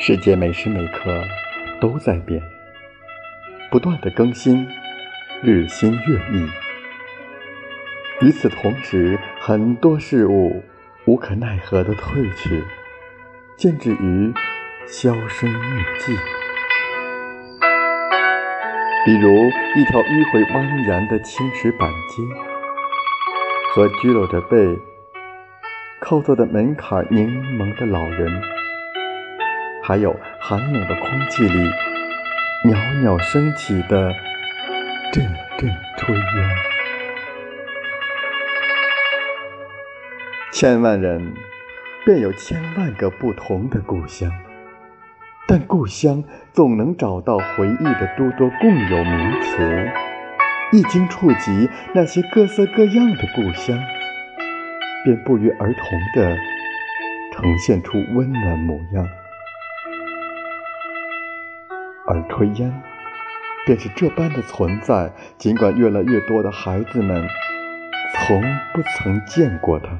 世界每时每刻都在变，不断的更新，日新月异。与此同时，很多事物无可奈何的褪去，渐至于销声匿迹。比如一条迂回蜿蜒的青石板街，和佝偻着背、靠坐在门槛凝眸的老人。还有寒冷的空气里袅袅升起的阵阵炊烟。千万人便有千万个不同的故乡，但故乡总能找到回忆的诸多共有名词。一经触及那些各色各样的故乡，便不约而同地呈现出温暖模样。而炊烟，便是这般的存在。尽管越来越多的孩子们从不曾见过它。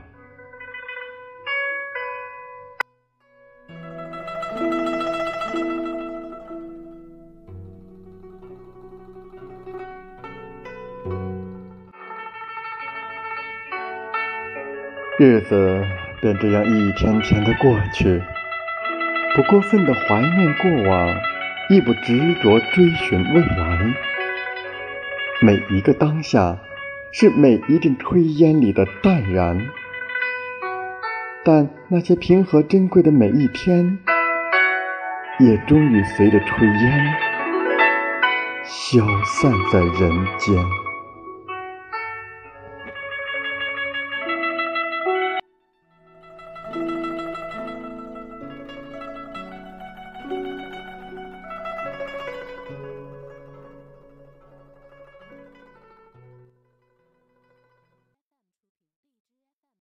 日子便这样一天天的过去，不过分的怀念过往。亦不执着追寻未来，每一个当下是每一阵炊烟里的淡然，但那些平和珍贵的每一天，也终于随着炊烟消散在人间。